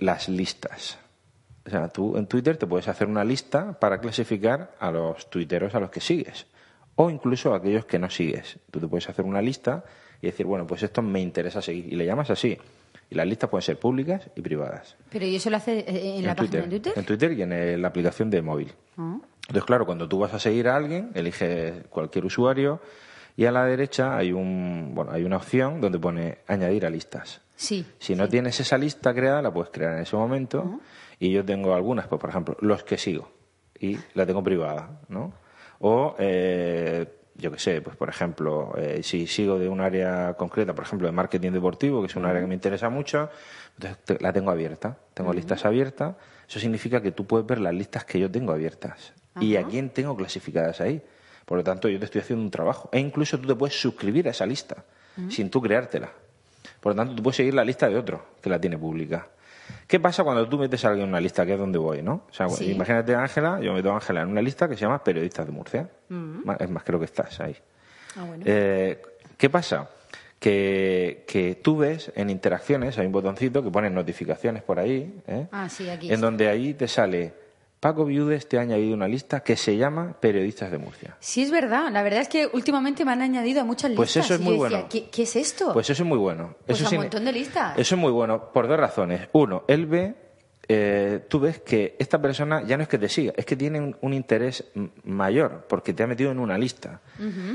las listas. O sea, tú en Twitter te puedes hacer una lista para clasificar a los tuiteros a los que sigues. O incluso a aquellos que no sigues. Tú te puedes hacer una lista y decir, bueno, pues esto me interesa seguir. Y le llamas así. Y las listas pueden ser públicas y privadas. Pero ¿y eso lo hace eh, en, la página de Twitter? En Twitter y en la aplicación de móvil. Ah. Entonces, claro, cuando tú vas a seguir a alguien, eliges cualquier usuario y a la derecha hay un bueno hay una opción donde pone añadir a listas. Sí. Si no tienes esa lista creada, la puedes crear en ese momento. Y yo tengo algunas, pues por ejemplo, los que sigo y la tengo privada, ¿no? O eh, yo qué sé, pues por ejemplo, eh, si sigo de un área concreta, por ejemplo, de marketing deportivo, que es un área que me interesa mucho, entonces la tengo abierta, tengo listas abiertas. Eso significa que tú puedes ver las listas que yo tengo abiertas y a quién tengo clasificadas ahí. Por lo tanto, yo te estoy haciendo un trabajo. E incluso tú te puedes suscribir a esa lista sin tú creártela. Por lo tanto, tú puedes seguir la lista de otro que la tiene pública. ¿Qué pasa cuando tú metes a alguien en una lista, que es donde voy, no? O sea, imagínate a Ángela, yo meto a Ángela en una lista que se llama Periodistas de Murcia. Es más, creo que estás ahí. Ah, eh, ¿Qué pasa? Que, que, tú ves en interacciones, hay un botoncito que pone notificaciones por ahí, ¿eh? ah, sí, aquí en donde ahí te sale Paco Viudes te ha añadido una lista que se llama Periodistas de Murcia. Sí, es verdad. La verdad es que últimamente me han añadido a muchas listas. Pues eso es muy bueno. ¿qué, es esto? Pues eso es muy bueno. Pues eso un montón de listas. Eso es muy bueno por dos razones. Uno, él ve, eh, tú ves que esta persona ya no es que te siga, es que tiene un, interés mayor porque te ha metido en una lista.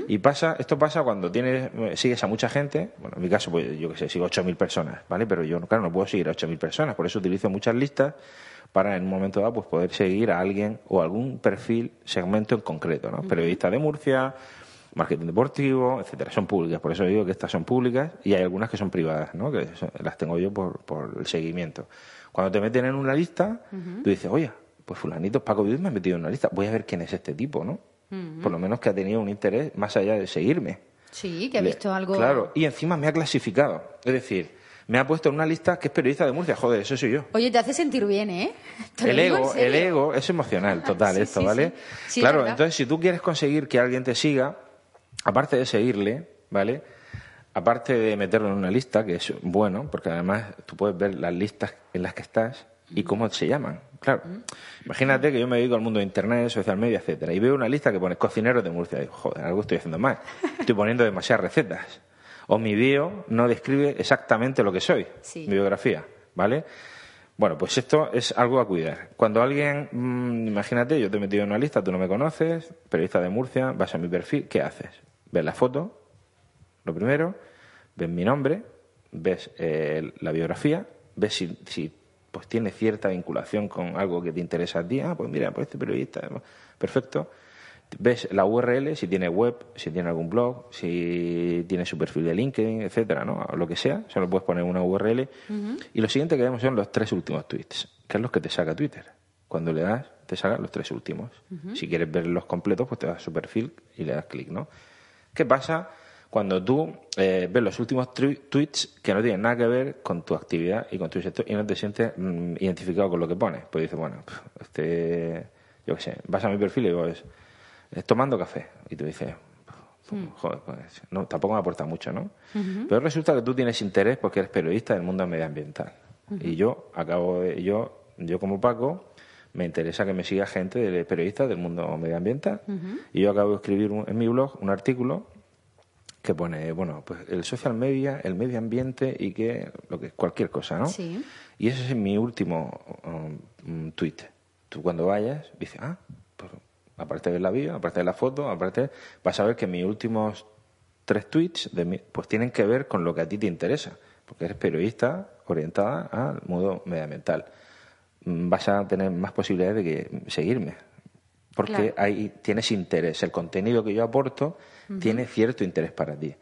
Y pasa, esto pasa cuando tienes, sigues a mucha gente. Bueno, en mi caso, pues yo que sé, sigo 8.000 personas, ¿vale? Pero yo, claro, no puedo seguir a 8.000 personas, por eso utilizo muchas listas para en un momento dado pues poder seguir a alguien o algún perfil, segmento en concreto, ¿no? Periodista de Murcia, marketing deportivo, etcétera. Son públicas, por eso digo que estas son públicas y hay algunas que son privadas, ¿no? Que las tengo yo por, por el seguimiento. Cuando te meten en una lista, tú dices, oye, pues fulanito Paco Vives me ha metido en una lista, voy a ver quién es este tipo, ¿no? Por lo menos que ha tenido un interés más allá de seguirme. Sí, que ha visto algo. Claro, y encima me ha clasificado. Es decir, me ha puesto en una lista que es periodista de Murcia. Joder, eso soy yo. Oye, te hace sentir bien, ¿eh? El ego, el ego es emocional, total, esto, ¿vale? claro, entonces si tú quieres conseguir que alguien te siga, aparte de seguirle, ¿vale? Aparte de meterlo en una lista, que es bueno, porque además tú puedes ver las listas en las que estás y cómo se llaman. Claro. Imagínate que yo me dedico al mundo de internet, social media, etcétera, y veo una lista que pone cocineros de Murcia. Y digo, joder, algo estoy haciendo mal. Estoy poniendo demasiadas recetas o mi bio no describe exactamente lo que soy, mi biografía, ¿vale? Bueno, pues esto es algo a cuidar. Cuando alguien, mm, imagínate, yo te he metido en una lista, tú no me conoces, periodista de Murcia, vas a mi perfil, ¿qué haces? Ves la foto, lo primero, ves mi nombre, ves eh, la biografía, ves si, si pues tiene cierta vinculación con algo que te interesa a ti, ah, pues mira, pues este periodista, perfecto ves la URL, si tiene web, si tiene algún blog, si tiene su perfil de LinkedIn, etcétera, ¿no? lo que sea, solo puedes poner una URL. Y lo siguiente que vemos son los tres últimos tweets, que es los que te saca Twitter. Cuando le das, te saca los tres últimos. Si quieres ver los completos, pues te vas a su perfil y le das clic, ¿no? ¿Qué pasa cuando tú eh, ves los últimos tweets que no tienen nada que ver con tu actividad y con tu sector y no te sientes mm, identificado con lo que pones? Pues dices, bueno, este, yo qué sé, vas a mi perfil y digo, es tomando café. Y tú dices, hmm. joder, pues, no, tampoco me aporta mucho, ¿no? Pero resulta que tú tienes interés porque eres periodista del mundo medioambiental. Y yo acabo de, yo, yo como Paco, me interesa que me siga gente de periodistas del mundo medioambiental. Y yo acabo de escribir en mi blog un artículo que pone, bueno, pues el social media, el medio ambiente y que, lo que cualquier cosa, ¿no? Y ese es mi último um, tweet. Tú cuando vayas, dices, ah, aparte de la bio, aparte de la foto, aparte, vas a ver que mis últimos tres tweets de pues tienen que ver con lo que a ti te interesa, porque eres periodista orientada al mundo medioambiental. Mm, vas a tener más posibilidades de que seguirme, porque ahí tienes interés. El contenido que yo aporto tiene cierto interés para ti.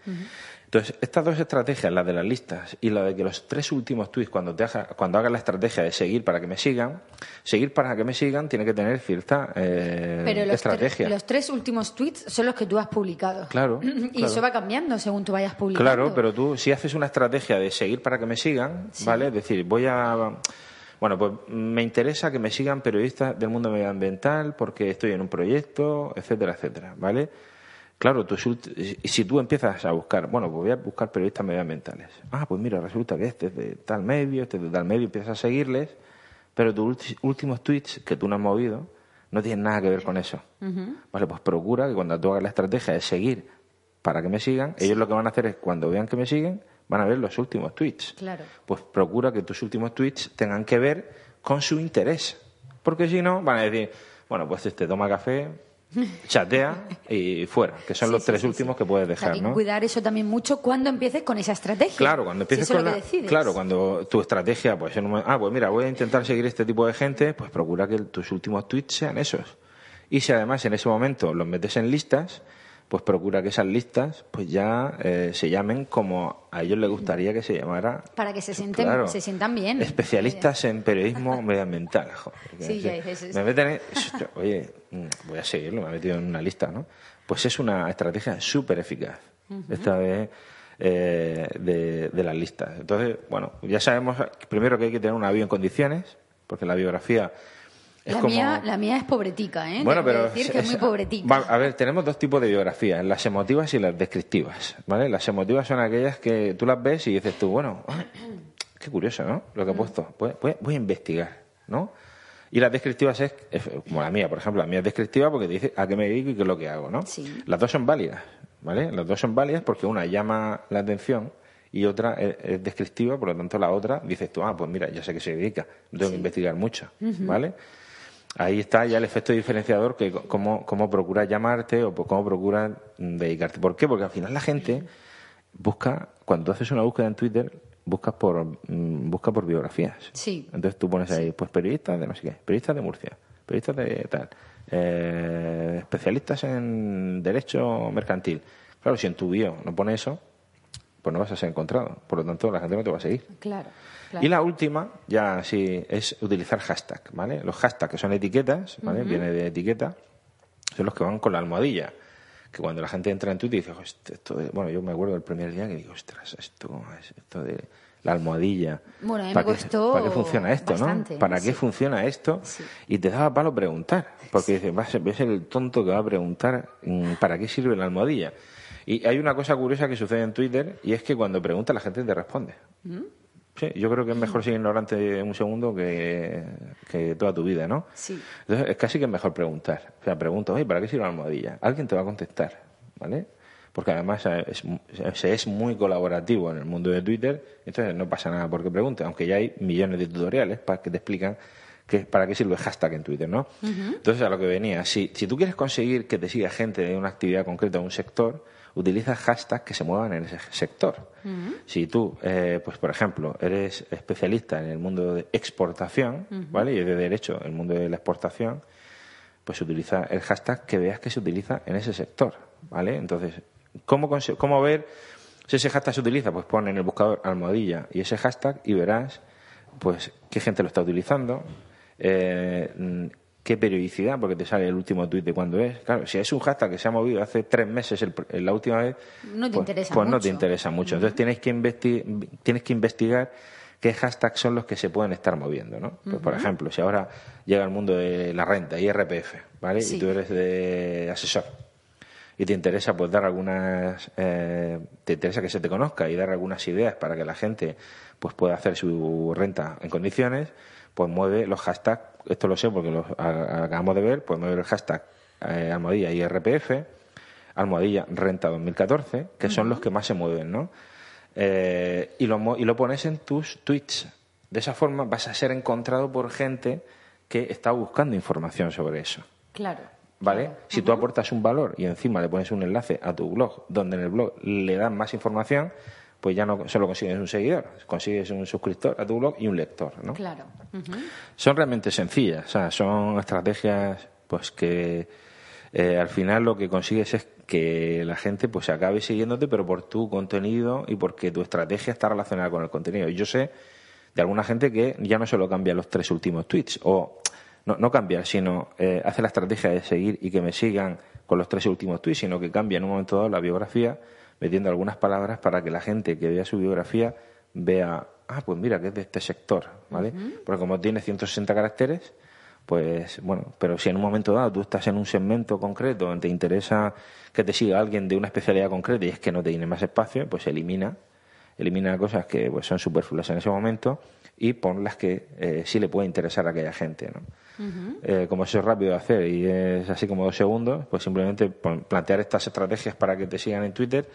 Entonces, estas dos estrategias, la de las listas y la de que los tres últimos tweets, cuando, te haga, cuando hagas la estrategia de seguir para que me sigan, seguir para que me sigan tiene que tener cierta eh, Pero los estrategia. los tres últimos tweets son los que tú has publicado. Claro. y eso va cambiando según tú vayas publicando. Claro, pero tú si haces una estrategia de seguir para que me sigan, ¿vale? Es decir, voy a... Bueno, pues me interesa que me sigan periodistas del mundo medioambiental porque estoy en un proyecto, etcétera, etcétera, ¿vale? Claro, si tú empiezas a buscar, bueno, pues voy a buscar periodistas medioambientales. Ah, pues mira, resulta que este es de tal medio, este es de tal medio, empiezas a seguirles, pero tus últimos tweets que tú no has movido no tienen nada que ver con eso. Vale, pues procura que cuando tú hagas la estrategia de seguir para que me sigan, ellos lo que van a hacer es cuando vean que me siguen, van a ver los últimos tweets. Claro. Pues procura que tus últimos tweets tengan que ver con su interés. Porque si no, van a decir, bueno, pues este toma café, chatea y fuera, que son los tres últimos que puedes dejar, ¿no? cuidar eso también mucho cuando empieces con esa estrategia. Claro, cuando empieces con la, claro, cuando tu estrategia, pues ah, pues mira, voy a intentar seguir este tipo de gente, pues procura que tus últimos tweets sean esos. Y si además en ese momento los metes en listas, pues procura que esas listas pues ya eh, se llamen como a ellos les gustaría que se llamara. Para que se, sienten, se sientan bien. Especialistas en periodismo medioambiental. sí, ya dices Me meten oye, mm, voy a seguirlo, me ha metido en una lista, ¿no? Pues es una estrategia súper eficaz. Esta vez eh, de, de las listas. Entonces, bueno, ya sabemos primero que hay que tener una bio en condiciones, porque la biografía la, mía, la mía es pobretica, ¿eh? Bueno, pero decir que es, muy pobretica. a ver, tenemos dos tipos de biografías, las emotivas y las descriptivas, ¿vale? Las emotivas son aquellas que tú las ves y dices tú, bueno, qué curioso, ¿no? Lo que he mm. puesto. Voy, voy, a investigar, ¿no? Y las descriptivas es, como la mía, por ejemplo, la mía es descriptiva porque te dice a qué me dedico y qué es lo que hago, ¿no? Sí. Las dos son válidas, ¿vale? Las dos son válidas porque una llama la atención y otra es, descriptiva, por lo tanto la otra dices tú, ah, pues mira, ya sé que se dedica, tengo que investigar mucho, ¿vale? Ahí está ya el efecto diferenciador que cómo, cómo procuras llamarte o cómo procuras dedicarte. ¿Por qué? Porque al final la gente busca, cuando haces una búsqueda en Twitter, buscas por mm, busca por biografías. Sí. Entonces tú pones ahí, pues periodistas de no sé qué, periodistas de Murcia, periodistas de tal, eh, especialistas en derecho mercantil. Claro, si en tu bio no pone eso, pues no vas a ser encontrado. Por lo tanto, la gente no te va a seguir. Claro. Y la última, ya sí, es utilizar hashtag, ¿vale? Los hashtags que son etiquetas, ¿vale? Viene de etiqueta, son los que van con la almohadilla. Que cuando la gente entra en Twitter y dice, esto bueno, yo me acuerdo del primer día que digo, ostras, esto, esto de la almohadilla. Bueno, ¿Para, qué, ¿Para qué funciona esto, no? ¿Para qué funciona esto? Y te daba palo preguntar, porque dices, vas a ser el tonto que va a preguntar mm, para qué sirve la almohadilla. Y hay una cosa curiosa que sucede en Twitter y es que cuando pregunta la gente te responde. ¿Mm? Sí, yo creo que es mejor ser ignorante un segundo que, toda tu vida, ¿no? Sí. Entonces, es casi que es mejor preguntar. O sea, pregunto, oye, ¿para qué sirve la almohadilla? Alguien te va a contestar, ¿vale? Porque además se es muy colaborativo en el mundo de Twitter, entonces no pasa nada porque pregunte, aunque ya hay millones de tutoriales para que te explican que, para qué sirve el hashtag en Twitter, ¿no? Entonces, a lo que venía, si, si tú quieres conseguir que te siga gente de una actividad concreta o un sector, utiliza hashtags que se muevan en ese sector. Si tú, eh, pues por ejemplo, eres especialista en el mundo de exportación, ¿vale? Y de derecho, el mundo de la exportación, pues utiliza el hashtag que veas que se utiliza en ese sector, ¿vale? Entonces, ¿cómo, cómo ver si ese hashtag se utiliza? Pues pon en el buscador almohadilla y ese hashtag y verás, pues, qué gente lo está utilizando, eh, qué periodicidad, porque te sale el último tuit de cuándo es. Claro, si es un hashtag que se ha movido hace tres meses la última vez, no te pues, interesa pues mucho. no te interesa mucho. Entonces tienes que, tienes que investigar qué hashtags son los que se pueden estar moviendo, ¿no? Pues, por ejemplo, si ahora llega el mundo de la renta, IRPF, ¿vale? Y tú eres de asesor y te interesa pues dar algunas eh, te interesa que se te conozca y dar algunas ideas para que la gente pues pueda hacer su renta en condiciones pues mueve los hashtags, esto lo sé porque lo acabamos de ver, pues mueve el hashtag eh, almohadilla IRPF, almohadilla renta 2014, que son los que más se mueven, ¿no? Eh, y, lo, y lo pones en tus tweets. De esa forma vas a ser encontrado por gente que está buscando información sobre eso. Claro. ¿Vale? Si tú aportas un valor y encima le pones un enlace a tu blog, donde en el blog le dan más información, pues ya no solo consigues un seguidor, consigues un suscriptor a tu blog y un lector, ¿no? Claro. Son realmente sencillas, o sea, son estrategias pues que eh, al final lo que consigues es que la gente pues acabe siguiéndote, pero por tu contenido y porque tu estrategia está relacionada con el contenido. Y yo sé de alguna gente que ya no solo cambia los tres últimos tweets, o no, no cambia, sino eh, hace la estrategia de seguir y que me sigan con los tres últimos tweets, sino que cambia en un momento dado la biografía metiendo algunas palabras para que la gente que vea su biografía vea, ah, pues mira, que es de este sector, ¿vale? Porque como tiene 160 caracteres, pues bueno, pero si en un momento dado tú estás en un segmento concreto donde te interesa que te siga alguien de una especialidad concreta y es que no te tiene más espacio, pues elimina, elimina cosas que pues, son superfluas en ese momento y pon las que eh, sí le puede interesar a aquella gente. ¿no? Eh, como eso es rápido de hacer y es así como dos segundos, pues simplemente plantear estas estrategias para que te sigan en Twitter.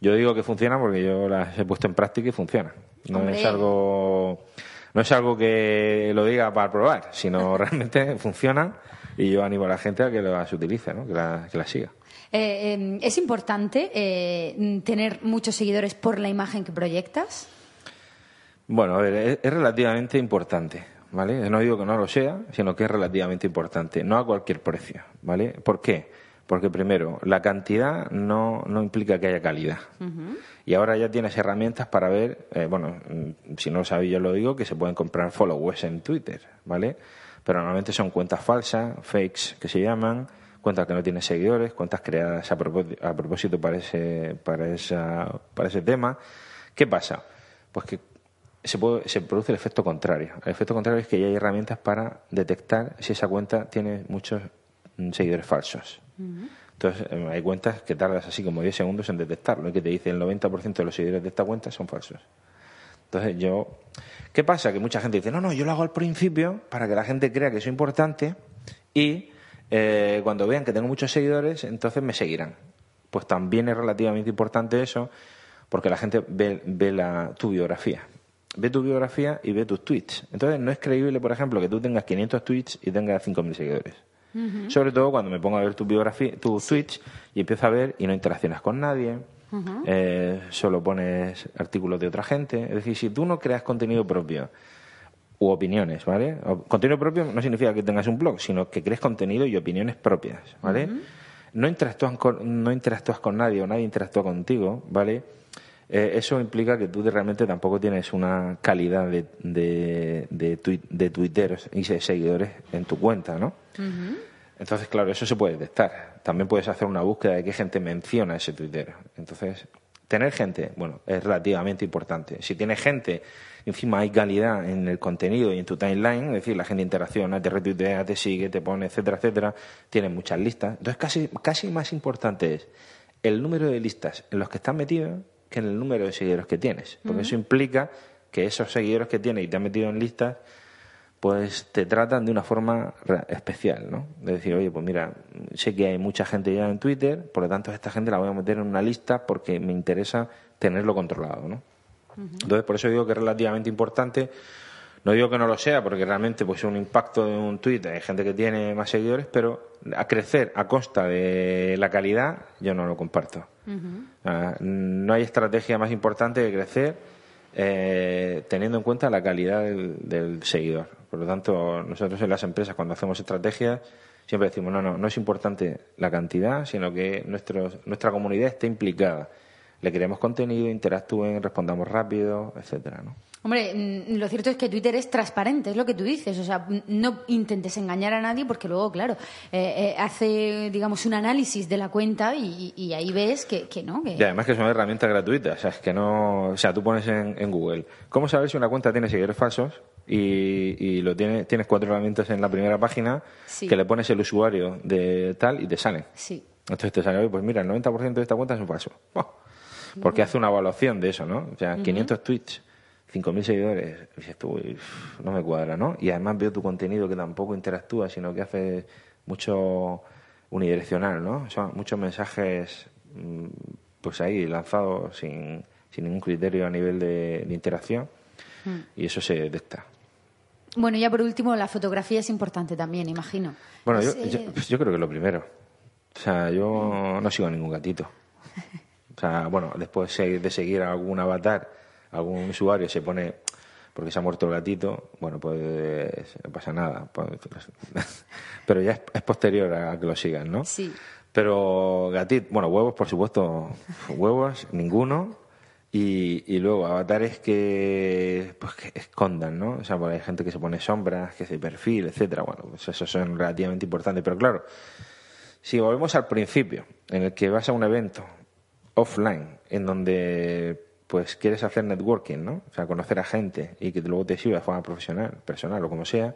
Yo digo que funciona porque yo las he puesto en práctica y funciona. No es algo no es algo que lo diga para probar, sino realmente funciona y yo animo a la gente a que las utilice, ¿no? que las la siga. Eh, em, ¿Es importante eh, tener muchos seguidores por la imagen que proyectas? Bueno, a ver, es, relativamente importante, ¿vale? No digo que no lo sea, sino que es relativamente importante, no a cualquier precio, ¿vale? ¿Por qué? Porque primero, la cantidad no, no implica que haya calidad. Y ahora ya tienes herramientas para ver, eh, bueno, mm, si no lo sabéis yo lo digo, que se pueden comprar followers en Twitter, ¿vale? Pero normalmente son cuentas falsas, fakes que se llaman, cuentas que no tienen seguidores, cuentas creadas a propósito, a propósito para, ese, para, esa, para ese tema. ¿Qué pasa? Pues que se, puede, se produce el efecto contrario. El efecto contrario es que ya hay herramientas para detectar si esa cuenta tiene muchos mm, seguidores falsos. Entonces, eh, hay cuentas que tardas así como 10 segundos en detectarlo y que te dice el 90% de los seguidores de esta cuenta son falsos. Entonces, yo. ¿Qué pasa? Que mucha gente dice, no, no, yo lo hago al principio para que la gente crea que soy importante y eh, cuando vean que tengo muchos seguidores, entonces me seguirán. Pues también es relativamente importante eso porque la gente ve, ve la, tu biografía. Ve tu biografía y ve tus tweets. Entonces, no es creíble, por ejemplo, que tú tengas 500 tweets y tengas 5.000 seguidores. Sobre todo cuando me pongo a ver tu biografía, tu tweets y empiezo a ver y no interaccionas con nadie, eh, solo pones artículos de otra gente. Es decir, si tú no creas contenido propio u opiniones, ¿vale? contenido propio no significa que tengas un blog, sino que crees contenido y opiniones propias, ¿vale? no, interactúas con, no interactúas con nadie o nadie interactúa contigo, ¿vale? Eh, eso implica que tú realmente tampoco tienes una calidad de, de, de, de tuiteros y de seguidores en tu cuenta, ¿no? Entonces, claro, eso se puede detectar. También puedes hacer una búsqueda de qué gente menciona ese Twitter. Entonces, tener gente, bueno, es relativamente importante. Si tienes gente, encima hay calidad en el contenido y en tu timeline, es decir, la gente interacciona, te retuitea, te sigue, te pone, etcétera, etcétera, tienes muchas listas. Entonces, casi, casi más importante es el número de listas en los que estás metido que en el número de seguidores que tienes. Porque eso implica que esos seguidores que tienes y te has metido en listas pues te tratan de una forma especial, ¿no? De decir, oye, pues mira, sé que hay mucha gente ya en Twitter, por lo tanto esta gente la voy a meter en una lista porque me interesa tenerlo controlado, ¿no? Entonces, por eso digo que es relativamente importante. No digo que no lo sea, porque realmente pues un impacto de un tweet, hay gente que tiene más seguidores, pero a crecer a costa de la calidad, yo no lo comparto. No hay estrategia más importante que crecer eh, teniendo en cuenta la calidad del seguidor. Por lo tanto, nosotros en las empresas, cuando hacemos estrategias, siempre decimos, no, no, no es importante la cantidad, sino que nuestra comunidad esté implicada. Le creemos contenido, interactúen, respondamos rápido, etcétera, ¿no? Hombre, mm, lo cierto es que Twitter es transparente, es lo que tú dices. O sea, no intentes engañar a nadie porque luego, claro, eh, eh, hace, digamos, un análisis de la cuenta y, ahí ves que, no. Y además que son herramientas gratuitas. O sea, es que no. O sea, tú pones en, Google, ¿cómo saber si una cuenta tiene seguidores falsos? Y, lo tiene, tienes cuatro herramientas en la primera página que le pones el usuario de tal y te sale. Sí. Entonces te sale, pues mira, el 90% de esta cuenta es un falso. Porque hace una evaluación de eso, ¿no? O sea, 500 tweets 5.000 seguidores, no me cuadra, ¿no? Y además veo tu contenido que tampoco interactúa, sino que hace mucho unidireccional, ¿no? Son muchos mensajes, mm, pues ahí, lanzados sin, sin ningún criterio a nivel de, interacción, hmm. y eso se detecta. Bueno, ya por último, la fotografía es importante también, imagino. Bueno, yo, pues yo, creo que lo primero. O sea, yo no sigo a ningún gatito. O sea, bueno, después de seguir a algún avatar algún usuario se pone porque se ha muerto el gatito, bueno, pues no pasa nada. Pues, pero ya es, posterior a que lo sigan, ¿no? Sí. Pero gatito, bueno, huevos, por supuesto, huevos, ninguno. Y, y luego avatares que, pues, que escondan, ¿no? O sea, porque hay gente que se pone sombras, que se perfil, etcétera. Bueno, pues eso son relativamente importantes. Pero claro, si volvemos al principio, en el que vas a un evento offline, en donde pues quieres hacer networking, ¿no? O sea, conocer a gente y que luego te sirva de forma profesional, personal o como sea,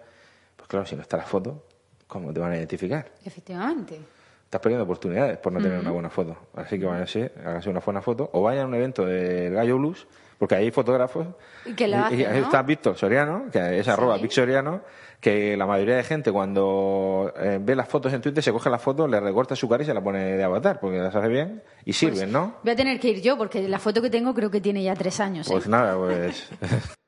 pues claro, si no está la foto, ¿cómo te van a identificar? Efectivamente. Estás perdiendo oportunidades por no tener una buena foto. Así que váyanse, háganse una buena foto o vayan a un evento del Gallo Blues, porque hay fotógrafos. Que lo hacen, y, está Víctor Soriano, que es arroba Vic Soriano, que la mayoría de gente cuando eh, ve las fotos en Twitter se coge las fotos, le recorta su cara y se la pone de avatar, porque las hace bien y sirven, pues ¿no? Voy a tener que ir yo, porque la foto que tengo creo que tiene ya tres años. Pues ¿eh? nada, pues...